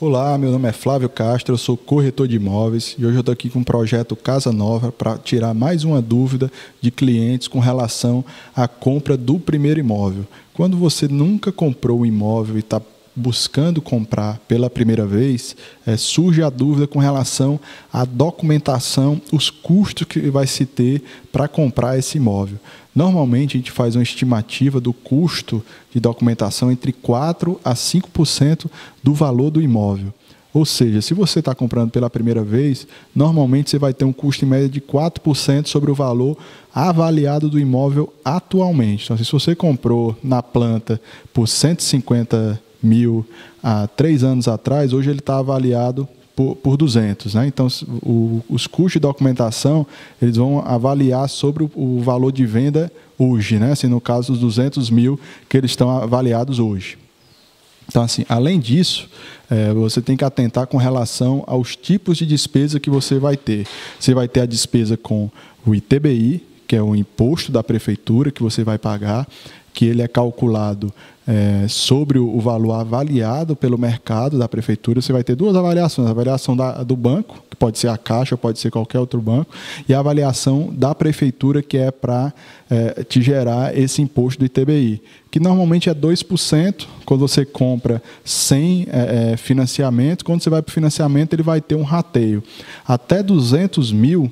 Olá, meu nome é Flávio Castro, eu sou corretor de imóveis e hoje eu estou aqui com o projeto Casa Nova para tirar mais uma dúvida de clientes com relação à compra do primeiro imóvel. Quando você nunca comprou um imóvel e está buscando comprar pela primeira vez, é, surge a dúvida com relação à documentação, os custos que vai se ter para comprar esse imóvel. Normalmente a gente faz uma estimativa do custo de documentação entre 4 a 5% do valor do imóvel. Ou seja, se você está comprando pela primeira vez, normalmente você vai ter um custo em média de 4% sobre o valor avaliado do imóvel atualmente. Então, se você comprou na planta por 150 mil há três anos atrás, hoje ele está avaliado por, por 200. Né? Então, o, os custos de documentação eles vão avaliar sobre o, o valor de venda hoje, né? assim, no caso dos 200 mil que eles estão avaliados hoje. Então, assim, além disso, é, você tem que atentar com relação aos tipos de despesa que você vai ter. Você vai ter a despesa com o ITBI, que é o imposto da prefeitura que você vai pagar, que ele é calculado é, sobre o valor avaliado pelo mercado da prefeitura. Você vai ter duas avaliações: a avaliação da, do banco, que pode ser a Caixa, pode ser qualquer outro banco, e a avaliação da prefeitura, que é para é, te gerar esse imposto do ITBI, que normalmente é 2% quando você compra sem é, é, financiamento. Quando você vai para o financiamento, ele vai ter um rateio. Até 200 mil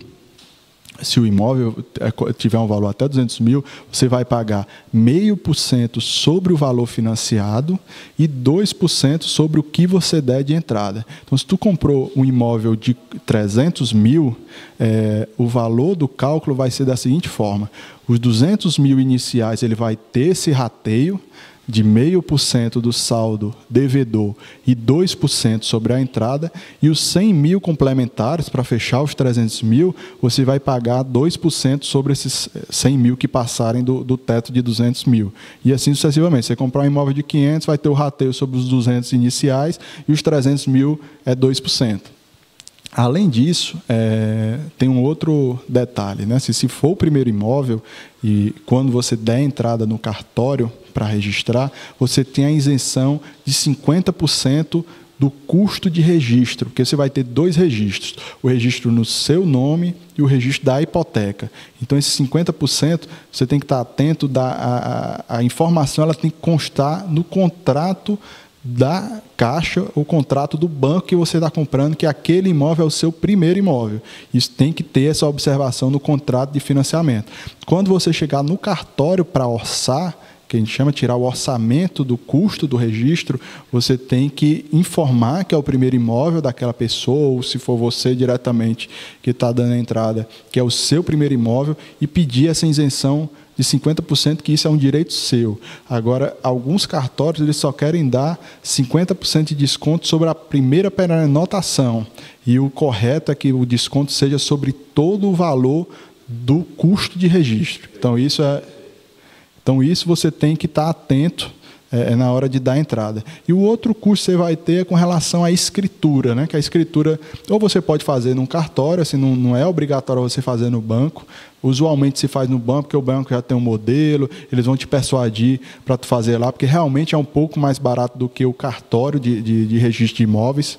se o imóvel é, tiver um valor até 200 mil, você vai pagar meio por cento sobre o valor financiado e 2% sobre o que você der de entrada. Então, se tu comprou um imóvel de 300 mil, é, o valor do cálculo vai ser da seguinte forma: os 200 mil iniciais ele vai ter esse rateio, de 0,5% do saldo devedor e 2% sobre a entrada, e os 100 mil complementares, para fechar os 300 mil, você vai pagar 2% sobre esses 100 mil que passarem do, do, teto de 200 mil. E assim sucessivamente. Você comprar um imóvel de 500, vai ter o rateio sobre os 200 iniciais, e os 300 mil é 2%. Além disso, é, tem um outro detalhe, né? Se, se for o primeiro imóvel e quando você der entrada no cartório para registrar, você tem a isenção de 50% do custo de registro, porque você vai ter dois registros, o registro no seu nome e o registro da hipoteca. Então, esses 50% você tem que estar atento, da, a, a informação ela tem que constar no contrato da caixa, o contrato do banco que você está comprando, que aquele imóvel é o seu primeiro imóvel. Isso tem que ter essa observação no contrato de financiamento. Quando você chegar no cartório para orçar, que a gente chama tirar o orçamento do custo do registro, você tem que informar que é o primeiro imóvel daquela pessoa, ou se for você diretamente que está dando a entrada, que é o seu primeiro imóvel, e pedir essa isenção de 50%, que isso é um direito seu. Agora, alguns cartórios eles só querem dar 50% de desconto sobre a primeira perenotação. E o correto é que o desconto seja sobre todo o valor do custo de registro. Então, isso é. Então, isso você tem que estar atento é, é, na hora de dar entrada. E o outro custo que você vai ter é com relação à escritura, né? que a escritura ou você pode fazer num cartório, assim, não, não é obrigatório você fazer no banco, usualmente se faz no banco, porque o banco já tem um modelo, eles vão te persuadir para tu fazer lá, porque realmente é um pouco mais barato do que o cartório de, de, de registro de imóveis.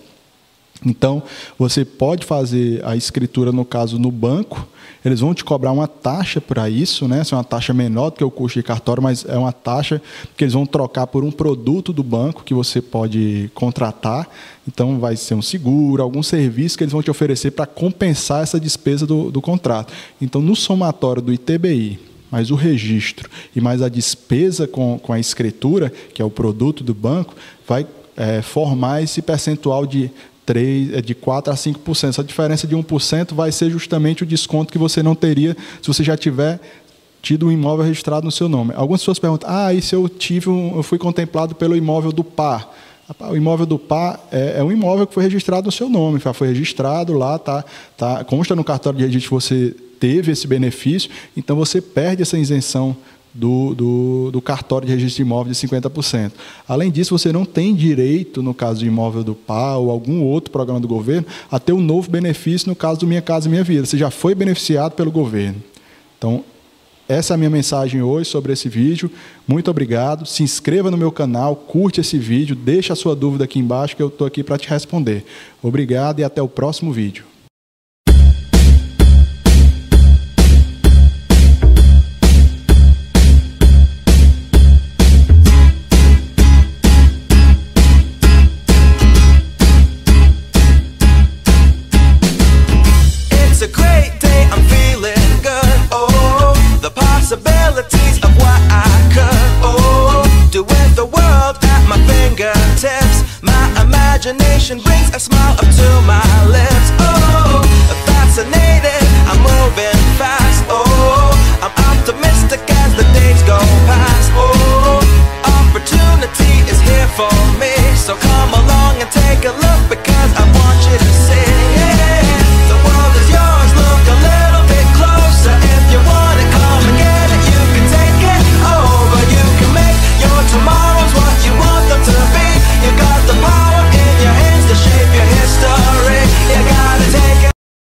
Então, você pode fazer a escritura, no caso, no banco, eles vão te cobrar uma taxa para isso, né? É uma taxa menor do que o custo de cartório, mas é uma taxa que eles vão trocar por um produto do banco que você pode contratar. Então, vai ser um seguro, algum serviço que eles vão te oferecer para compensar essa despesa do, do contrato. Então, no somatório do ITBI, mais o registro e mais a despesa com, com a escritura, que é o produto do banco, vai é, formar esse percentual de 3, é de 4% a 5%. Essa diferença de 1% vai ser justamente o desconto que você não teria se você já tiver tido um imóvel registrado no seu nome. Algumas pessoas perguntam: ah, e se eu tive um, eu fui contemplado pelo imóvel do par? O imóvel do par é, é, um imóvel que foi registrado no seu nome, já foi registrado lá, tá, tá, consta no cartório de registro que você teve esse benefício, então você perde essa isenção do, do, do, cartório de registro de imóvel de 50%. Além disso, você não tem direito, no caso do imóvel do PA ou algum outro programa do governo, a ter um novo benefício no caso do Minha Casa Minha Vida. Você já foi beneficiado pelo governo. Então, Essa é a minha mensagem hoje sobre esse vídeo. Muito obrigado. Se inscreva no meu canal, curte esse vídeo, deixa a sua dúvida aqui embaixo que eu estou aqui para te responder. Obrigado e até o próximo vídeo. a great day, I'm feeling good. Oh, the possibilities of what I could. Oh, do with the world at my fingertips. My imagination brings a smile up to my lips. Oh, fascinated, I'm moving fast. Oh, I'm optimistic as the days go by.